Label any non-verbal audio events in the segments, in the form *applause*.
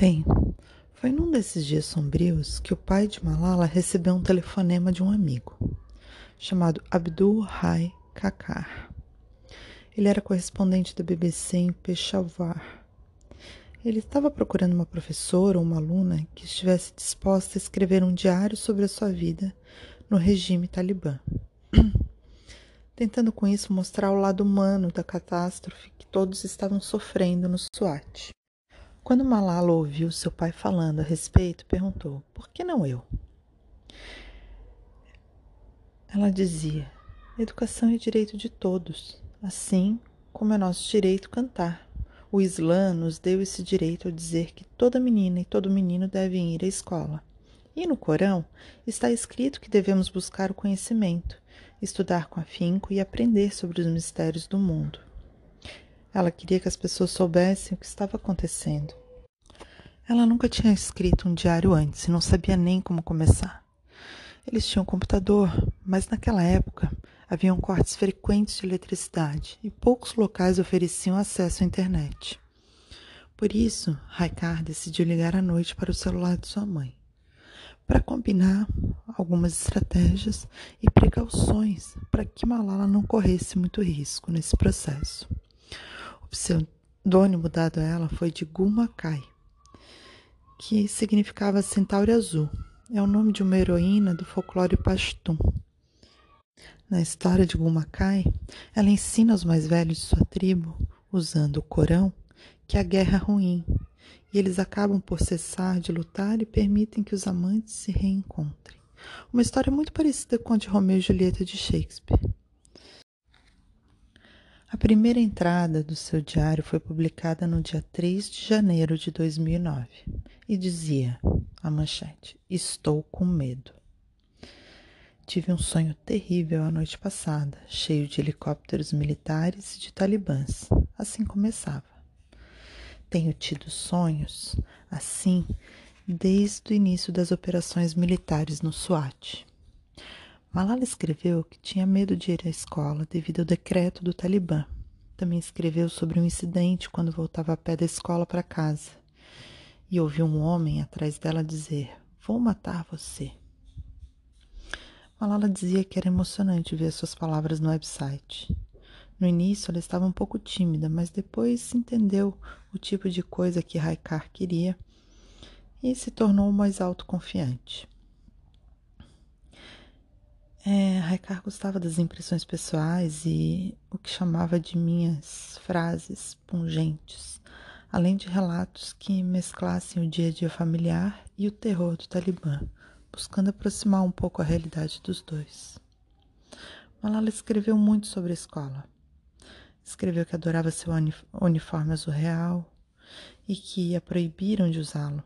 Bem, foi num desses dias sombrios que o pai de Malala recebeu um telefonema de um amigo, chamado Abdul Hai Kakar. Ele era correspondente da BBC em Peshawar. Ele estava procurando uma professora ou uma aluna que estivesse disposta a escrever um diário sobre a sua vida no regime talibã, *clears throat* tentando com isso mostrar o lado humano da catástrofe que todos estavam sofrendo no SWAT. Quando Malala ouviu seu pai falando a respeito, perguntou: por que não eu? Ela dizia: educação é direito de todos, assim como é nosso direito cantar. O Islã nos deu esse direito ao dizer que toda menina e todo menino devem ir à escola. E no Corão está escrito que devemos buscar o conhecimento, estudar com afinco e aprender sobre os mistérios do mundo. Ela queria que as pessoas soubessem o que estava acontecendo. Ela nunca tinha escrito um diário antes e não sabia nem como começar. Eles tinham um computador, mas naquela época haviam cortes frequentes de eletricidade e poucos locais ofereciam acesso à internet. Por isso, Raikar decidiu ligar à noite para o celular de sua mãe, para combinar algumas estratégias e precauções para que Malala não corresse muito risco nesse processo. O pseudônimo dado a ela foi de Gumakai, que significava centauro azul. É o nome de uma heroína do folclore pashtun. Na história de Gumakai, ela ensina aos mais velhos de sua tribo, usando o Corão, que a guerra é ruim, e eles acabam por cessar de lutar e permitem que os amantes se reencontrem. Uma história muito parecida com a de Romeu e Julieta de Shakespeare. A primeira entrada do seu diário foi publicada no dia 3 de janeiro de 2009 e dizia a manchete: Estou com medo. Tive um sonho terrível a noite passada, cheio de helicópteros militares e de talibãs. Assim começava. Tenho tido sonhos assim desde o início das operações militares no SWAT. Malala escreveu que tinha medo de ir à escola devido ao decreto do Talibã. Também escreveu sobre um incidente quando voltava a pé da escola para casa e ouviu um homem atrás dela dizer: Vou matar você. Malala dizia que era emocionante ver suas palavras no website. No início ela estava um pouco tímida, mas depois entendeu o tipo de coisa que Raikar queria e se tornou mais autoconfiante. É, Raikar gostava das impressões pessoais e o que chamava de minhas frases pungentes, além de relatos que mesclassem o dia a dia familiar e o terror do Talibã, buscando aproximar um pouco a realidade dos dois. Malala escreveu muito sobre a escola. Escreveu que adorava seu uniforme azul real e que a proibiram de usá-lo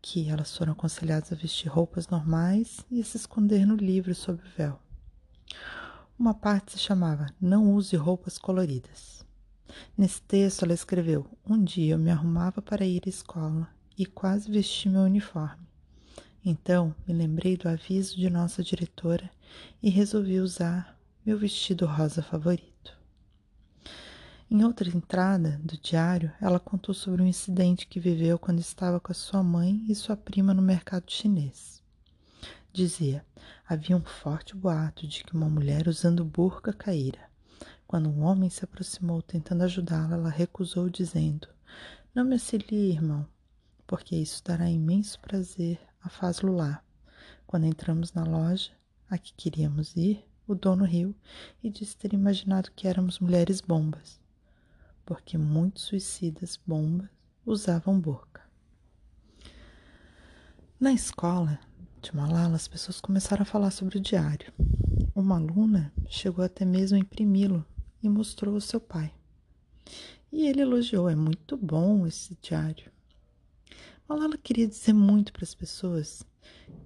que elas foram aconselhadas a vestir roupas normais e a se esconder no livro sob o véu. Uma parte se chamava Não use roupas coloridas. Nesse texto ela escreveu: Um dia eu me arrumava para ir à escola e quase vesti meu uniforme. Então me lembrei do aviso de nossa diretora e resolvi usar meu vestido rosa favorito. Em outra entrada do diário, ela contou sobre um incidente que viveu quando estava com a sua mãe e sua prima no mercado chinês. Dizia: havia um forte boato de que uma mulher usando burca caíra. Quando um homem se aproximou tentando ajudá-la, ela recusou, dizendo: Não me auxilie, irmão, porque isso dará imenso prazer a faz-lo lá. Quando entramos na loja a que queríamos ir, o dono riu e disse ter imaginado que éramos mulheres bombas porque muitos suicidas bombas usavam burca. Na escola de Malala, as pessoas começaram a falar sobre o diário. Uma aluna chegou até mesmo a imprimi-lo e mostrou ao seu pai. E ele elogiou: é muito bom esse diário. Malala queria dizer muito para as pessoas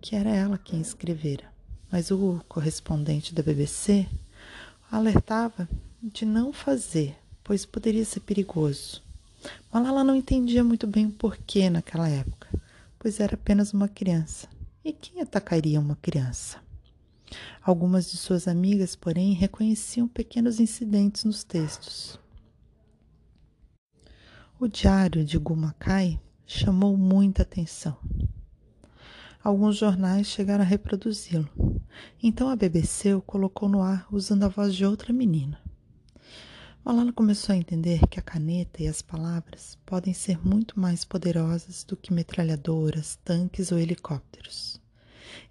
que era ela quem escrevera, mas o correspondente da BBC alertava de não fazer pois poderia ser perigoso. Malala não entendia muito bem o porquê naquela época, pois era apenas uma criança. E quem atacaria uma criança? Algumas de suas amigas, porém, reconheciam pequenos incidentes nos textos. O diário de Gumakai chamou muita atenção. Alguns jornais chegaram a reproduzi-lo. Então a BBC o colocou no ar usando a voz de outra menina. Malala começou a entender que a caneta e as palavras podem ser muito mais poderosas do que metralhadoras, tanques ou helicópteros.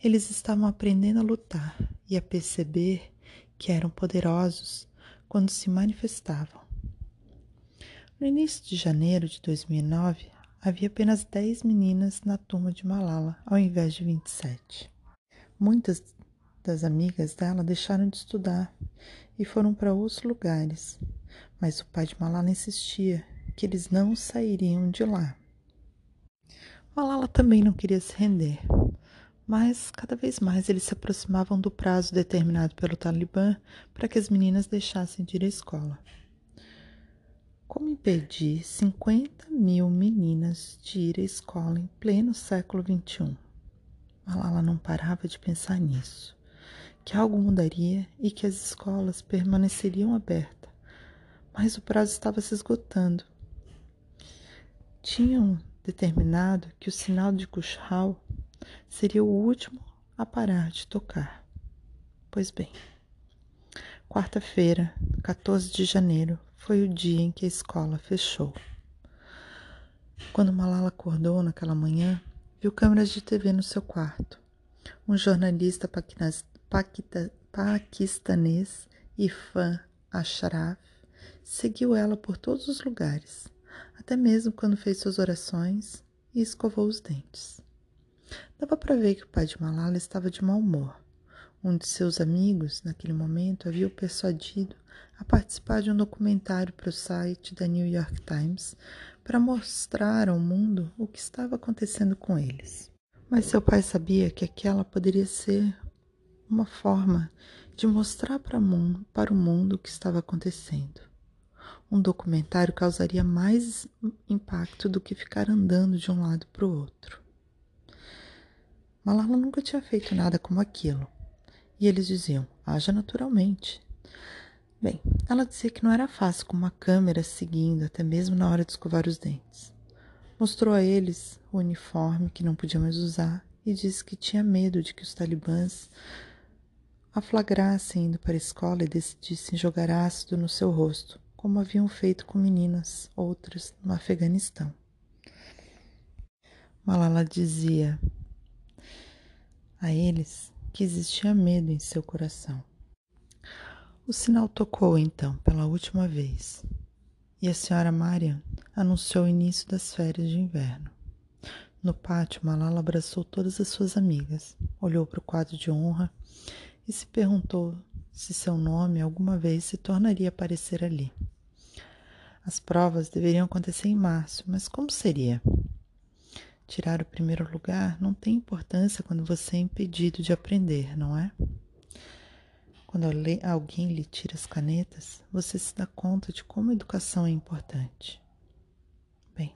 Eles estavam aprendendo a lutar e a perceber que eram poderosos quando se manifestavam. No início de janeiro de 2009, havia apenas 10 meninas na turma de Malala, ao invés de 27. Muitas das amigas dela deixaram de estudar e foram para outros lugares, mas o pai de Malala insistia que eles não sairiam de lá. Malala também não queria se render, mas cada vez mais eles se aproximavam do prazo determinado pelo Talibã para que as meninas deixassem de ir à escola. Como impedir 50 mil meninas de ir à escola em pleno século XXI? Malala não parava de pensar nisso, que algo mudaria e que as escolas permaneceriam abertas, mas o prazo estava se esgotando. Tinham determinado que o sinal de Kushal seria o último a parar de tocar. Pois bem, quarta-feira, 14 de janeiro, foi o dia em que a escola fechou. Quando Malala acordou naquela manhã, viu câmeras de TV no seu quarto. Um jornalista paquistanês, Ifan Ashraf, seguiu ela por todos os lugares, até mesmo quando fez suas orações e escovou os dentes. Dava para ver que o pai de Malala estava de mau humor. Um de seus amigos, naquele momento, havia o persuadido a participar de um documentário para o site da New York Times para mostrar ao mundo o que estava acontecendo com eles. Mas seu pai sabia que aquela poderia ser uma forma de mostrar para, o mundo o que estava acontecendo. Um documentário causaria mais impacto do que ficar andando de um lado para o outro. Malala nunca tinha feito nada como aquilo. E eles diziam: haja naturalmente. Bem, ela dizia que não era fácil com uma câmera seguindo, até mesmo na hora de escovar os dentes. Mostrou a eles o uniforme que não podia mais usar e disse que tinha medo de que os talibãs a flagrassem indo para a escola e decidissem jogar ácido no seu rosto, como haviam feito com meninas outras no Afeganistão. Malala dizia a eles que existia medo em seu coração o sinal tocou então pela última vez e a senhora Marian anunciou o início das férias de inverno. No pátio, Malala abraçou todas as suas amigas, olhou para o quadro de honra e se perguntou se seu nome alguma vez se tornaria aparecer ali. As provas deveriam acontecer em março, mas como seria? Tirar o primeiro lugar não tem importância quando você é impedido de aprender, não é? Quando alguém lhe tira as canetas, você se dá conta de como a educação é importante. Bem,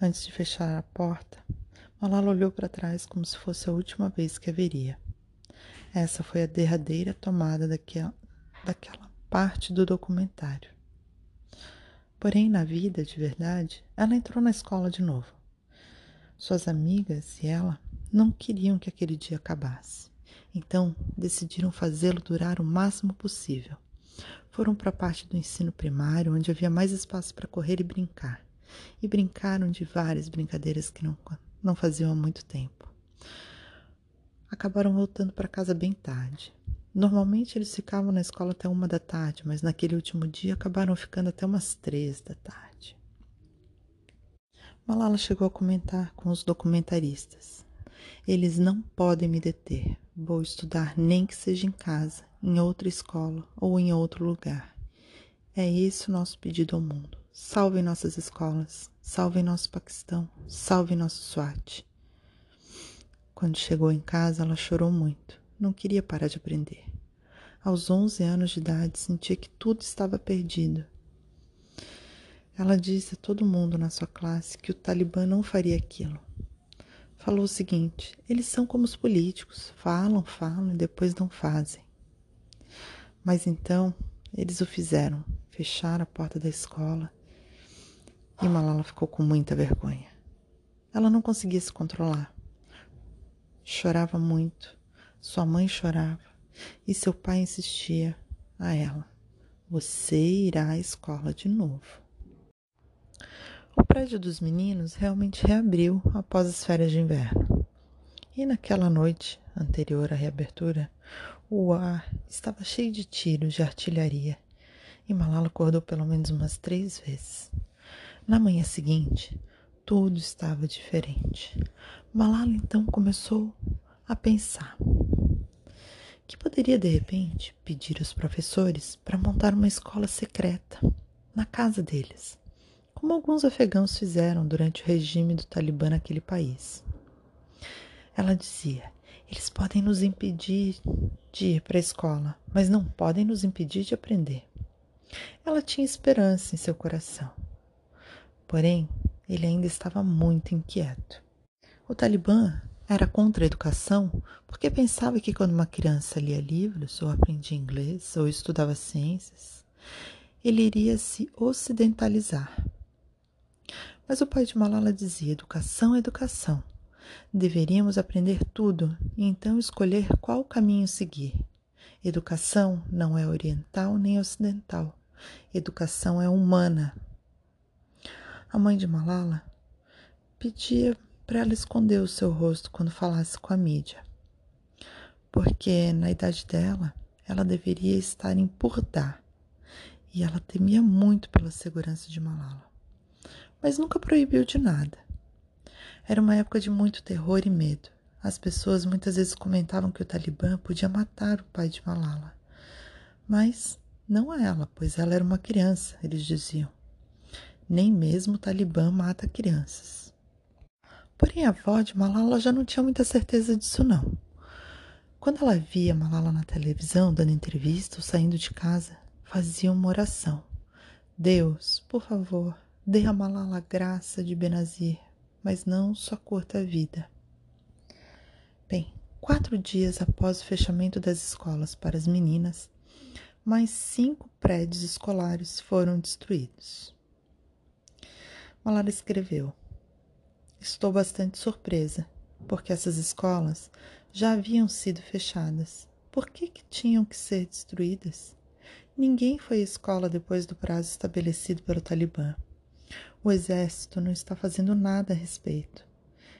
antes de fechar a porta, Malala olhou para trás como se fosse a última vez que a veria. Essa foi a derradeira tomada daquela, daquela parte do documentário. Porém, na vida de verdade, ela entrou na escola de novo. Suas amigas e ela não queriam que aquele dia acabasse. Então, decidiram fazê-lo durar o máximo possível. Foram para a parte do ensino primário, onde havia mais espaço para correr e brincar. E brincaram de várias brincadeiras que não, não faziam há muito tempo. Acabaram voltando para casa bem tarde. Normalmente eles ficavam na escola até uma da tarde, mas naquele último dia acabaram ficando até umas três da tarde. Malala chegou a comentar com os documentaristas. Eles não podem me deter. Vou estudar nem que seja em casa, em outra escola ou em outro lugar. É esse o nosso pedido ao mundo. Salvem nossas escolas, salvem nosso Paquistão, salvem nosso SWAT. Quando chegou em casa, ela chorou muito. Não queria parar de aprender. Aos 11 anos de idade, sentia que tudo estava perdido. Ela disse a todo mundo na sua classe que o Talibã não faria aquilo falou o seguinte: eles são como os políticos, falam, falam e depois não fazem. Mas então eles o fizeram, fecharam a porta da escola e Malala ficou com muita vergonha. Ela não conseguia se controlar. Chorava muito. Sua mãe chorava. E seu pai insistia a ela: Você irá à escola de novo. O prédio dos meninos realmente reabriu após as férias de inverno. E naquela noite anterior à reabertura, o ar estava cheio de tiros de artilharia e Malala acordou pelo menos umas três vezes. Na manhã seguinte, tudo estava diferente. Malala então começou a pensar que poderia de repente pedir aos professores para montar uma escola secreta na casa deles, como alguns afegãos fizeram durante o regime do Talibã naquele país. Ela dizia: eles podem nos impedir de ir para a escola, mas não podem nos impedir de aprender. Ela tinha esperança em seu coração. Porém, ele ainda estava muito inquieto. O Talibã era contra a educação porque pensava que quando uma criança lia livros, ou aprendia inglês, ou estudava ciências, ele iria se ocidentalizar. Mas o pai de Malala dizia: educação é educação. Deveríamos aprender tudo e então escolher qual caminho seguir. Educação não é oriental nem ocidental. Educação é humana. A mãe de Malala pedia para ela esconder o seu rosto quando falasse com a mídia, porque na idade dela ela deveria estar em Purdá e ela temia muito pela segurança de Malala, mas nunca proibiu de nada. Era uma época de muito terror e medo. As pessoas muitas vezes comentavam que o Talibã podia matar o pai de Malala, mas não ela, pois ela era uma criança, eles diziam. Nem mesmo o Talibã mata crianças. Porém, a avó de Malala já não tinha muita certeza disso, não. Quando ela via Malala na televisão, dando entrevista ou saindo de casa, fazia uma oração. Deus, por favor, dê a Malala a graça de Benazir, mas não sua curta vida. Bem, quatro dias após o fechamento das escolas para as meninas, mais cinco prédios escolares foram destruídos. Malala escreveu: Estou bastante surpresa, porque essas escolas já haviam sido fechadas. Por que, que tinham que ser destruídas? Ninguém foi à escola depois do prazo estabelecido pelo Talibã. O exército não está fazendo nada a respeito.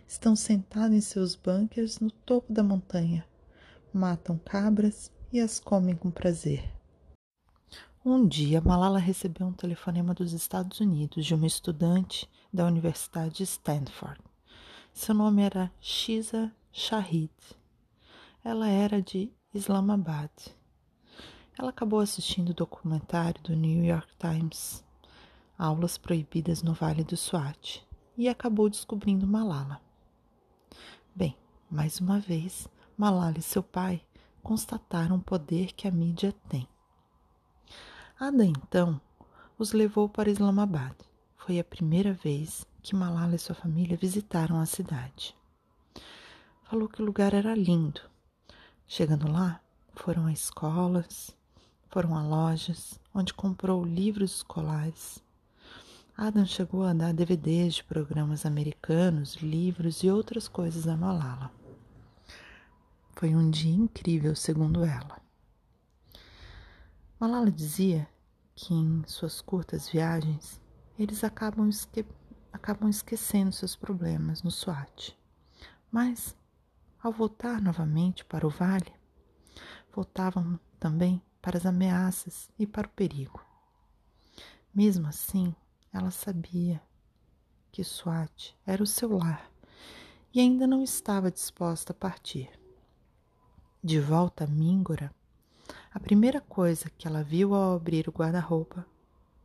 Estão sentados em seus bunkers no topo da montanha. Matam cabras e as comem com prazer. Um dia, Malala recebeu um telefonema dos Estados Unidos de uma estudante da Universidade de Stanford. Seu nome era Shiza Shahid. Ela era de Islamabad. Ela acabou assistindo o documentário do New York Times, Aulas Proibidas no Vale do Swat, e acabou descobrindo Malala. Bem, mais uma vez, Malala e seu pai constataram o poder que a mídia tem. Ada então os levou para Islamabad. Foi a primeira vez que Malala e sua família visitaram a cidade. Falou que o lugar era lindo. Chegando lá, foram a escolas, foram a lojas, onde comprou livros escolares. Adam chegou a dar DVDs de programas americanos, livros e outras coisas a Malala. Foi um dia incrível, segundo ela. Malala dizia que em suas curtas viagens eles acabam, esque acabam esquecendo seus problemas no SWAT. Mas, ao voltar novamente para o vale, voltavam também para as ameaças e para o perigo. Mesmo assim, ela sabia que SWAT era o seu lar e ainda não estava disposta a partir. De volta a Mingora, a primeira coisa que ela viu ao abrir o guarda-roupa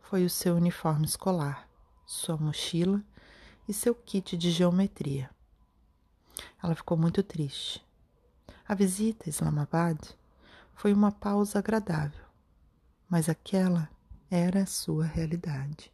foi o seu uniforme escolar, sua mochila e seu kit de geometria. Ela ficou muito triste. A visita a Islamabad foi uma pausa agradável, mas aquela era a sua realidade.